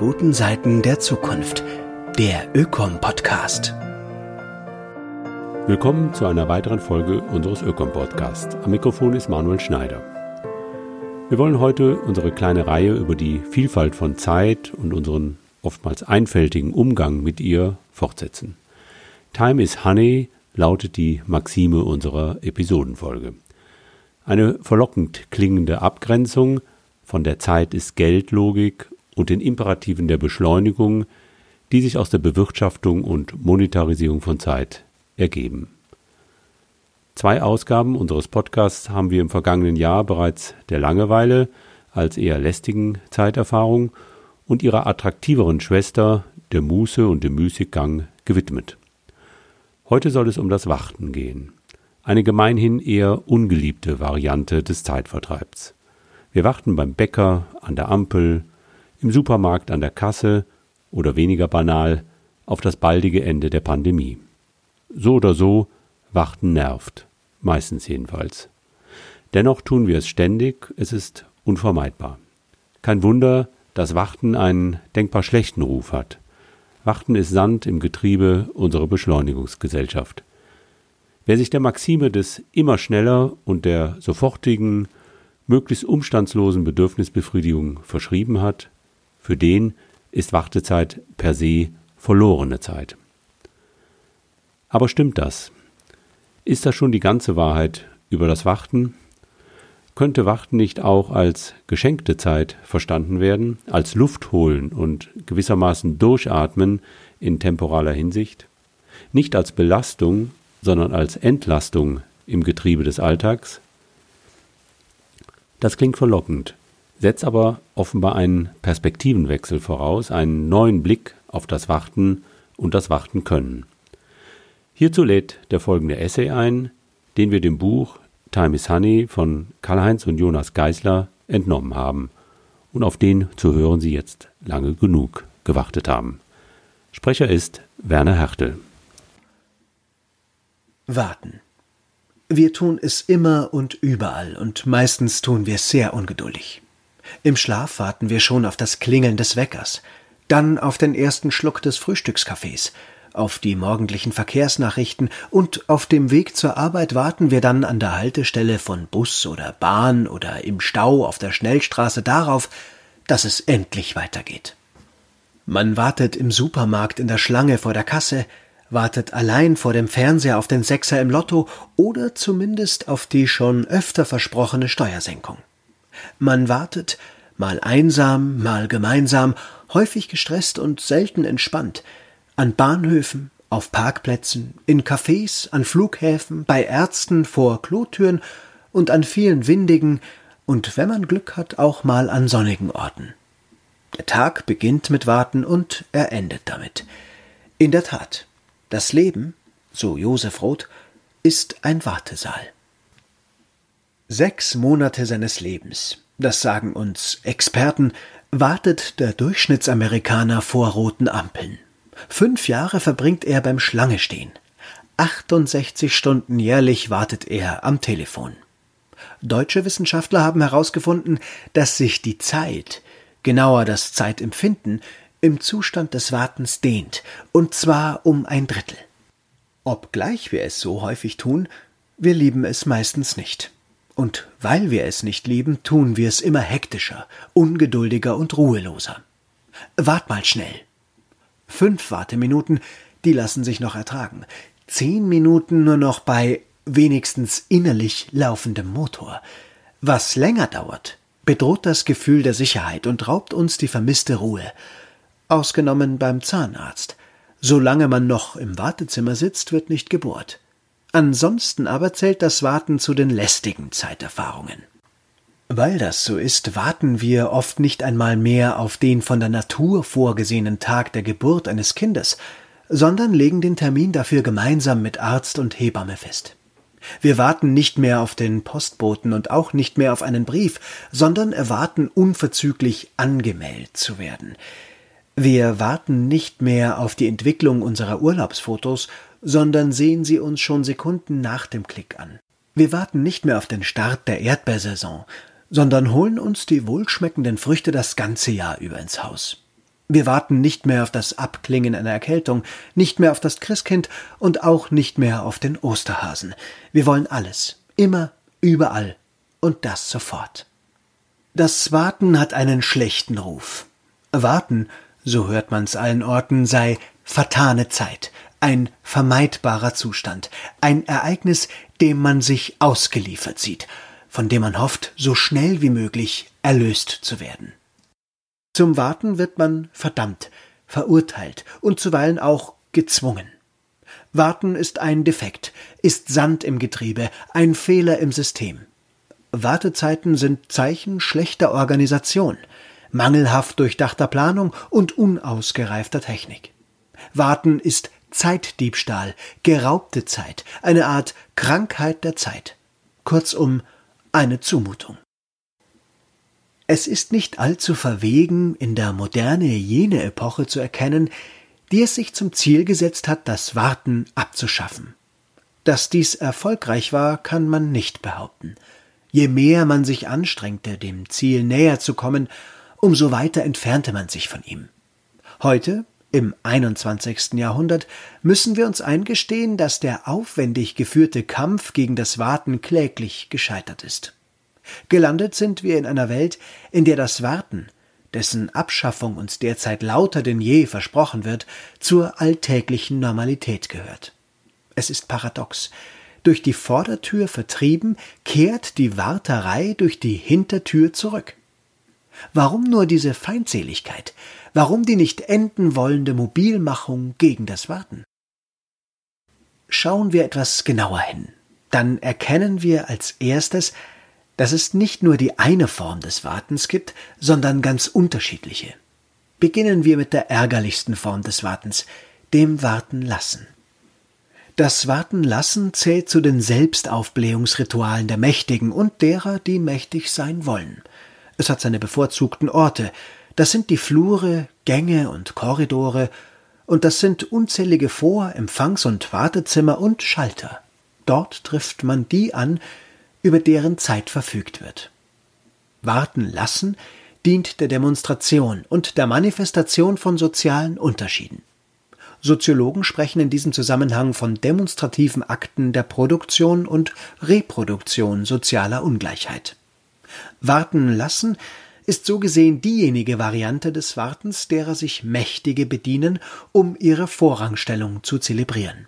guten Seiten der Zukunft. Der Ökom-Podcast. Willkommen zu einer weiteren Folge unseres Ökom-Podcasts. Am Mikrofon ist Manuel Schneider. Wir wollen heute unsere kleine Reihe über die Vielfalt von Zeit und unseren oftmals einfältigen Umgang mit ihr fortsetzen. Time is Honey lautet die Maxime unserer Episodenfolge. Eine verlockend klingende Abgrenzung von der Zeit ist Geldlogik und den Imperativen der Beschleunigung, die sich aus der Bewirtschaftung und Monetarisierung von Zeit ergeben. Zwei Ausgaben unseres Podcasts haben wir im vergangenen Jahr bereits der Langeweile als eher lästigen Zeiterfahrung und ihrer attraktiveren Schwester, der Muße und dem Müßiggang, gewidmet. Heute soll es um das Warten gehen. Eine gemeinhin eher ungeliebte Variante des Zeitvertreibs. Wir warten beim Bäcker, an der Ampel, im Supermarkt an der Kasse oder weniger banal auf das baldige Ende der Pandemie. So oder so, Warten nervt, meistens jedenfalls. Dennoch tun wir es ständig, es ist unvermeidbar. Kein Wunder, dass Warten einen denkbar schlechten Ruf hat. Warten ist Sand im Getriebe unserer Beschleunigungsgesellschaft. Wer sich der Maxime des immer schneller und der sofortigen, möglichst umstandslosen Bedürfnisbefriedigung verschrieben hat, für den ist Wartezeit per se verlorene Zeit. Aber stimmt das? Ist das schon die ganze Wahrheit über das Warten? Könnte Warten nicht auch als geschenkte Zeit verstanden werden, als Luft holen und gewissermaßen durchatmen in temporaler Hinsicht? Nicht als Belastung, sondern als Entlastung im Getriebe des Alltags? Das klingt verlockend, setzt aber offenbar einen Perspektivenwechsel voraus, einen neuen Blick auf das Warten und das Warten können. Hierzu lädt der folgende Essay ein, den wir dem Buch Time is Honey von Karl-Heinz und Jonas Geisler entnommen haben und auf den zu hören Sie jetzt lange genug gewartet haben. Sprecher ist Werner Hertel. Warten. Wir tun es immer und überall und meistens tun wir es sehr ungeduldig. Im Schlaf warten wir schon auf das Klingeln des Weckers, dann auf den ersten Schluck des Frühstückskaffees, auf die morgendlichen Verkehrsnachrichten und auf dem Weg zur Arbeit warten wir dann an der Haltestelle von Bus oder Bahn oder im Stau auf der Schnellstraße darauf, dass es endlich weitergeht. Man wartet im Supermarkt in der Schlange vor der Kasse, wartet allein vor dem Fernseher auf den Sechser im Lotto oder zumindest auf die schon öfter versprochene Steuersenkung. Man wartet, mal einsam, mal gemeinsam, häufig gestresst und selten entspannt, an Bahnhöfen, auf Parkplätzen, in Cafés, an Flughäfen, bei Ärzten, vor Klotüren und an vielen windigen und wenn man Glück hat, auch mal an sonnigen Orten. Der Tag beginnt mit Warten und er endet damit. In der Tat, das Leben, so Josef Roth, ist ein Wartesaal. Sechs Monate seines Lebens, das sagen uns Experten, wartet der Durchschnittsamerikaner vor roten Ampeln. Fünf Jahre verbringt er beim Schlangestehen. 68 Stunden jährlich wartet er am Telefon. Deutsche Wissenschaftler haben herausgefunden, dass sich die Zeit, genauer das Zeitempfinden, im Zustand des Wartens dehnt, und zwar um ein Drittel. Obgleich wir es so häufig tun, wir lieben es meistens nicht. Und weil wir es nicht lieben, tun wir es immer hektischer, ungeduldiger und ruheloser. Wart mal schnell. Fünf Warteminuten, die lassen sich noch ertragen. Zehn Minuten nur noch bei wenigstens innerlich laufendem Motor. Was länger dauert, bedroht das Gefühl der Sicherheit und raubt uns die vermisste Ruhe. Ausgenommen beim Zahnarzt. Solange man noch im Wartezimmer sitzt, wird nicht gebohrt. Ansonsten aber zählt das Warten zu den lästigen Zeiterfahrungen. Weil das so ist, warten wir oft nicht einmal mehr auf den von der Natur vorgesehenen Tag der Geburt eines Kindes, sondern legen den Termin dafür gemeinsam mit Arzt und Hebamme fest. Wir warten nicht mehr auf den Postboten und auch nicht mehr auf einen Brief, sondern erwarten unverzüglich angemeldet zu werden. Wir warten nicht mehr auf die Entwicklung unserer Urlaubsfotos, sondern sehen sie uns schon Sekunden nach dem Klick an. Wir warten nicht mehr auf den Start der Erdbeersaison, sondern holen uns die wohlschmeckenden Früchte das ganze Jahr über ins Haus. Wir warten nicht mehr auf das Abklingen einer Erkältung, nicht mehr auf das Christkind und auch nicht mehr auf den Osterhasen. Wir wollen alles, immer, überall und das sofort. Das Warten hat einen schlechten Ruf. Warten, so hört man's allen Orten, sei vertane Zeit, ein vermeidbarer Zustand, ein Ereignis, dem man sich ausgeliefert sieht, von dem man hofft, so schnell wie möglich erlöst zu werden. Zum Warten wird man verdammt, verurteilt und zuweilen auch gezwungen. Warten ist ein Defekt, ist Sand im Getriebe, ein Fehler im System. Wartezeiten sind Zeichen schlechter Organisation, mangelhaft durchdachter Planung und unausgereifter Technik. Warten ist Zeitdiebstahl, geraubte Zeit, eine Art Krankheit der Zeit. Kurzum, eine Zumutung. Es ist nicht allzu verwegen, in der Moderne jene Epoche zu erkennen, die es sich zum Ziel gesetzt hat, das Warten abzuschaffen. Dass dies erfolgreich war, kann man nicht behaupten. Je mehr man sich anstrengte, dem Ziel näher zu kommen, umso weiter entfernte man sich von ihm. Heute, im 21. Jahrhundert, müssen wir uns eingestehen, dass der aufwendig geführte Kampf gegen das Warten kläglich gescheitert ist. Gelandet sind wir in einer Welt, in der das Warten, dessen Abschaffung uns derzeit lauter denn je versprochen wird, zur alltäglichen Normalität gehört. Es ist paradox. Durch die Vordertür vertrieben, kehrt die Warterei durch die Hintertür zurück. Warum nur diese Feindseligkeit? Warum die nicht enden wollende Mobilmachung gegen das Warten? Schauen wir etwas genauer hin. Dann erkennen wir als erstes, dass es nicht nur die eine Form des Wartens gibt, sondern ganz unterschiedliche. Beginnen wir mit der ärgerlichsten Form des Wartens, dem Warten lassen. Das Warten lassen zählt zu den Selbstaufblähungsritualen der Mächtigen und derer, die mächtig sein wollen. Es hat seine bevorzugten Orte, das sind die Flure, Gänge und Korridore, und das sind unzählige Vor-, Empfangs- und Wartezimmer und Schalter. Dort trifft man die an, über deren Zeit verfügt wird. Warten lassen dient der Demonstration und der Manifestation von sozialen Unterschieden. Soziologen sprechen in diesem Zusammenhang von demonstrativen Akten der Produktion und Reproduktion sozialer Ungleichheit. Warten lassen ist so gesehen diejenige Variante des Wartens, derer sich Mächtige bedienen, um ihre Vorrangstellung zu zelebrieren.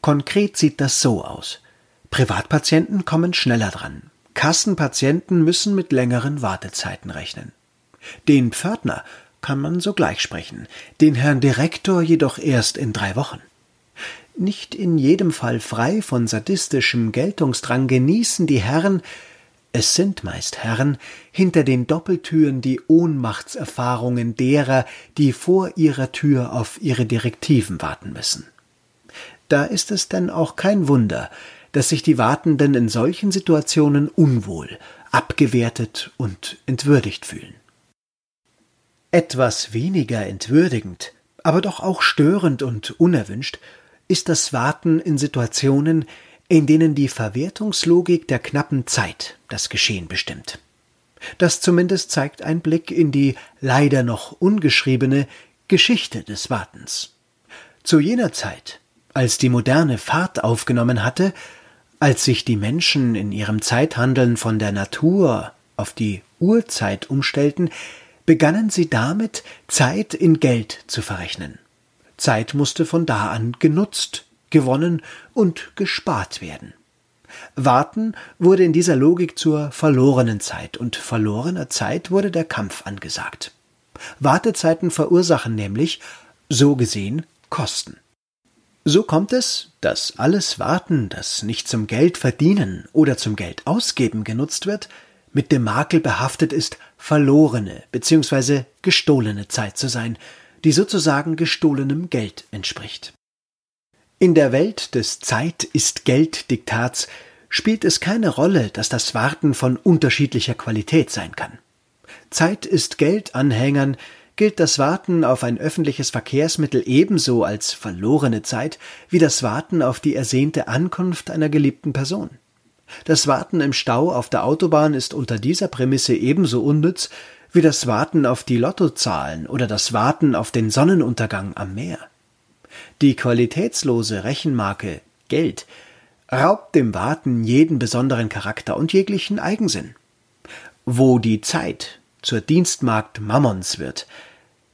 Konkret sieht das so aus. Privatpatienten kommen schneller dran. Kassenpatienten müssen mit längeren Wartezeiten rechnen. Den Pförtner kann man sogleich sprechen, den Herrn Direktor jedoch erst in drei Wochen. Nicht in jedem Fall frei von sadistischem Geltungsdrang genießen die Herren, es sind meist Herren, hinter den Doppeltüren die Ohnmachtserfahrungen derer, die vor ihrer Tür auf ihre Direktiven warten müssen. Da ist es denn auch kein Wunder, dass sich die Wartenden in solchen Situationen unwohl, abgewertet und entwürdigt fühlen. Etwas weniger entwürdigend, aber doch auch störend und unerwünscht ist das Warten in Situationen, in denen die Verwertungslogik der knappen Zeit das Geschehen bestimmt. Das zumindest zeigt ein Blick in die leider noch ungeschriebene Geschichte des Wartens. Zu jener Zeit, als die moderne Fahrt aufgenommen hatte, als sich die Menschen in ihrem Zeithandeln von der Natur auf die Urzeit umstellten, begannen sie damit, Zeit in Geld zu verrechnen. Zeit musste von da an genutzt, gewonnen und gespart werden. Warten wurde in dieser Logik zur verlorenen Zeit, und verlorener Zeit wurde der Kampf angesagt. Wartezeiten verursachen nämlich, so gesehen, Kosten. So kommt es, dass alles Warten, das nicht zum Geld verdienen oder zum Geld ausgeben genutzt wird, mit dem Makel behaftet ist, verlorene bzw. gestohlene Zeit zu sein, die sozusagen gestohlenem Geld entspricht. In der Welt des Zeit ist Geld Diktats spielt es keine Rolle, dass das Warten von unterschiedlicher Qualität sein kann. Zeit ist Geld Anhängern gilt das Warten auf ein öffentliches Verkehrsmittel ebenso als verlorene Zeit wie das Warten auf die ersehnte Ankunft einer geliebten Person. Das Warten im Stau auf der Autobahn ist unter dieser Prämisse ebenso unnütz wie das Warten auf die Lottozahlen oder das Warten auf den Sonnenuntergang am Meer. Die qualitätslose Rechenmarke Geld raubt dem Warten jeden besonderen Charakter und jeglichen Eigensinn. Wo die Zeit zur Dienstmagd Mammons wird,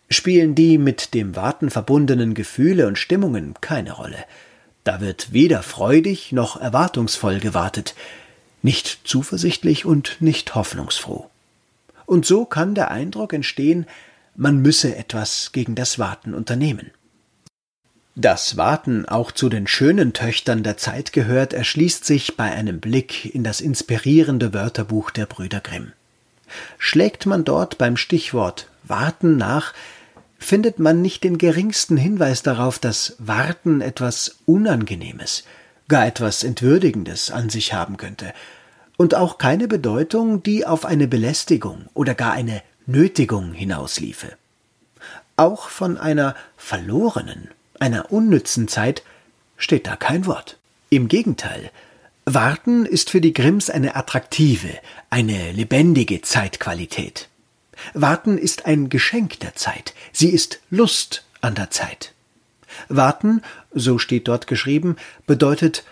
spielen die mit dem Warten verbundenen Gefühle und Stimmungen keine Rolle. Da wird weder freudig noch erwartungsvoll gewartet, nicht zuversichtlich und nicht hoffnungsfroh. Und so kann der Eindruck entstehen, man müsse etwas gegen das Warten unternehmen. Dass Warten auch zu den schönen Töchtern der Zeit gehört, erschließt sich bei einem Blick in das inspirierende Wörterbuch der Brüder Grimm. Schlägt man dort beim Stichwort Warten nach, findet man nicht den geringsten Hinweis darauf, dass Warten etwas Unangenehmes, gar etwas Entwürdigendes an sich haben könnte, und auch keine Bedeutung, die auf eine Belästigung oder gar eine Nötigung hinausliefe. Auch von einer verlorenen, einer unnützen Zeit steht da kein Wort. Im Gegenteil, Warten ist für die Grimms eine attraktive, eine lebendige Zeitqualität. Warten ist ein Geschenk der Zeit, sie ist Lust an der Zeit. Warten, so steht dort geschrieben, bedeutet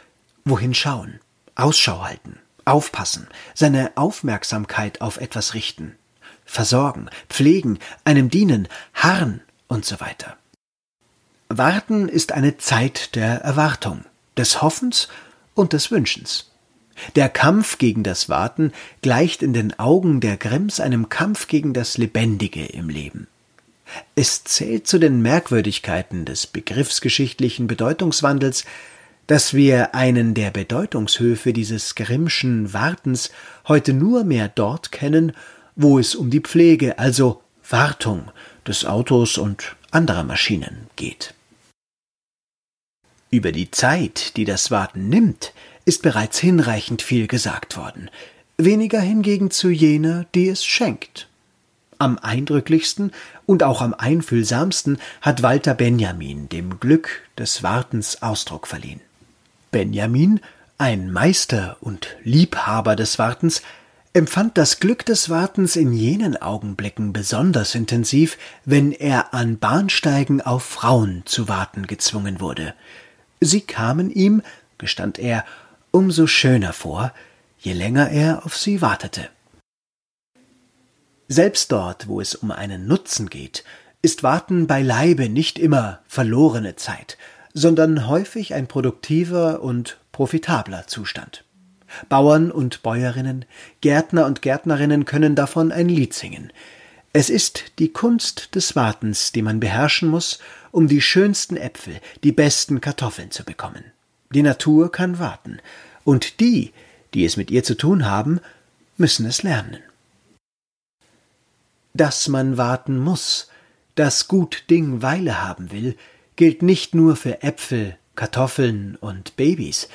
wohin schauen, Ausschau halten, aufpassen, seine Aufmerksamkeit auf etwas richten, versorgen, pflegen, einem dienen, harren und so weiter. Warten ist eine Zeit der Erwartung, des Hoffens und des Wünschens. Der Kampf gegen das Warten gleicht in den Augen der Grimms einem Kampf gegen das Lebendige im Leben. Es zählt zu den Merkwürdigkeiten des begriffsgeschichtlichen Bedeutungswandels, dass wir einen der Bedeutungshöfe dieses Grimmschen Wartens heute nur mehr dort kennen, wo es um die Pflege, also Wartung des Autos und anderer Maschinen geht. Über die Zeit, die das Warten nimmt, ist bereits hinreichend viel gesagt worden, weniger hingegen zu jener, die es schenkt. Am eindrücklichsten und auch am einfühlsamsten hat Walter Benjamin dem Glück des Wartens Ausdruck verliehen. Benjamin, ein Meister und Liebhaber des Wartens, empfand das Glück des Wartens in jenen Augenblicken besonders intensiv, wenn er an Bahnsteigen auf Frauen zu warten gezwungen wurde. Sie kamen ihm, gestand er, umso schöner vor, je länger er auf sie wartete. Selbst dort, wo es um einen Nutzen geht, ist Warten beileibe nicht immer verlorene Zeit, sondern häufig ein produktiver und profitabler Zustand. Bauern und Bäuerinnen, Gärtner und Gärtnerinnen können davon ein Lied singen. Es ist die Kunst des Wartens, die man beherrschen muss, um die schönsten Äpfel, die besten Kartoffeln zu bekommen. Die Natur kann warten, und die, die es mit ihr zu tun haben, müssen es lernen. Dass man warten muss, dass gut Ding Weile haben will, gilt nicht nur für Äpfel, Kartoffeln und Babys,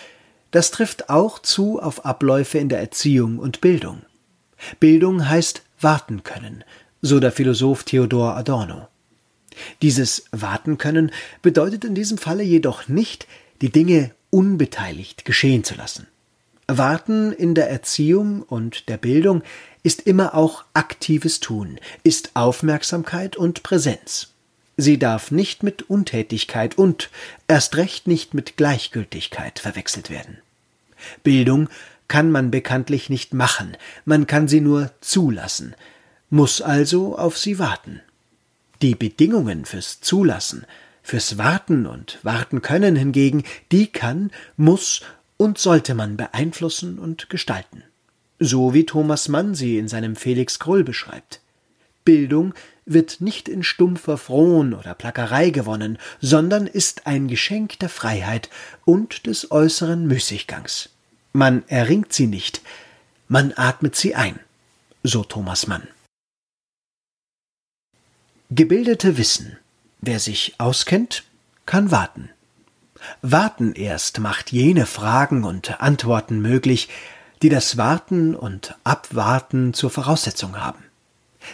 das trifft auch zu auf Abläufe in der Erziehung und Bildung. Bildung heißt warten können, so der Philosoph Theodor Adorno. Dieses Warten können bedeutet in diesem Falle jedoch nicht, die Dinge unbeteiligt geschehen zu lassen. Warten in der Erziehung und der Bildung ist immer auch aktives Tun, ist Aufmerksamkeit und Präsenz. Sie darf nicht mit Untätigkeit und erst recht nicht mit Gleichgültigkeit verwechselt werden. Bildung kann man bekanntlich nicht machen, man kann sie nur zulassen, muss also auf sie warten. Die Bedingungen fürs Zulassen, fürs Warten und Warten können hingegen, die kann, muss und sollte man beeinflussen und gestalten. So wie Thomas Mann sie in seinem Felix Krull beschreibt. Bildung wird nicht in stumpfer Frohn oder Plackerei gewonnen, sondern ist ein Geschenk der Freiheit und des äußeren Müßiggangs. Man erringt sie nicht, man atmet sie ein, so Thomas Mann. Gebildete wissen, wer sich auskennt, kann warten. Warten erst macht jene Fragen und Antworten möglich, die das Warten und Abwarten zur Voraussetzung haben.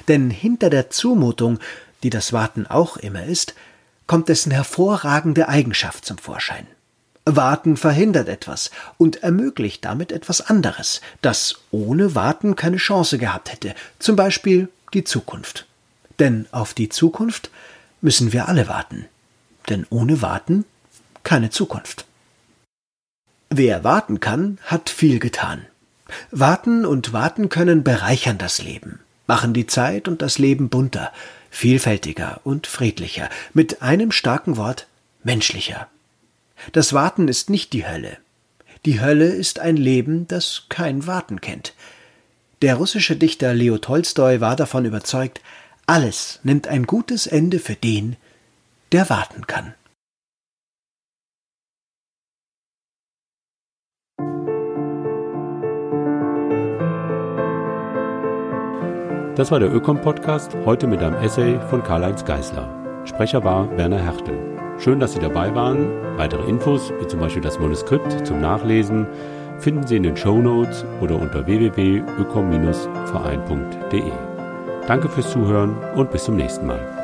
Denn hinter der Zumutung, die das Warten auch immer ist, kommt dessen hervorragende Eigenschaft zum Vorschein. Warten verhindert etwas und ermöglicht damit etwas anderes, das ohne Warten keine Chance gehabt hätte, zum Beispiel die Zukunft. Denn auf die Zukunft müssen wir alle warten. Denn ohne Warten keine Zukunft. Wer warten kann, hat viel getan. Warten und warten können bereichern das Leben, machen die Zeit und das Leben bunter, vielfältiger und friedlicher, mit einem starken Wort menschlicher. Das Warten ist nicht die Hölle. Die Hölle ist ein Leben, das kein Warten kennt. Der russische Dichter Leo Tolstoi war davon überzeugt, alles nimmt ein gutes Ende für den, der warten kann. Das war der Ökom-Podcast, heute mit einem Essay von Karl-Heinz Geißler. Sprecher war Werner Hertel. Schön, dass Sie dabei waren. Weitere Infos, wie zum Beispiel das Manuskript zum Nachlesen, finden Sie in den Show Notes oder unter www.ökom-verein.de. Danke fürs Zuhören und bis zum nächsten Mal.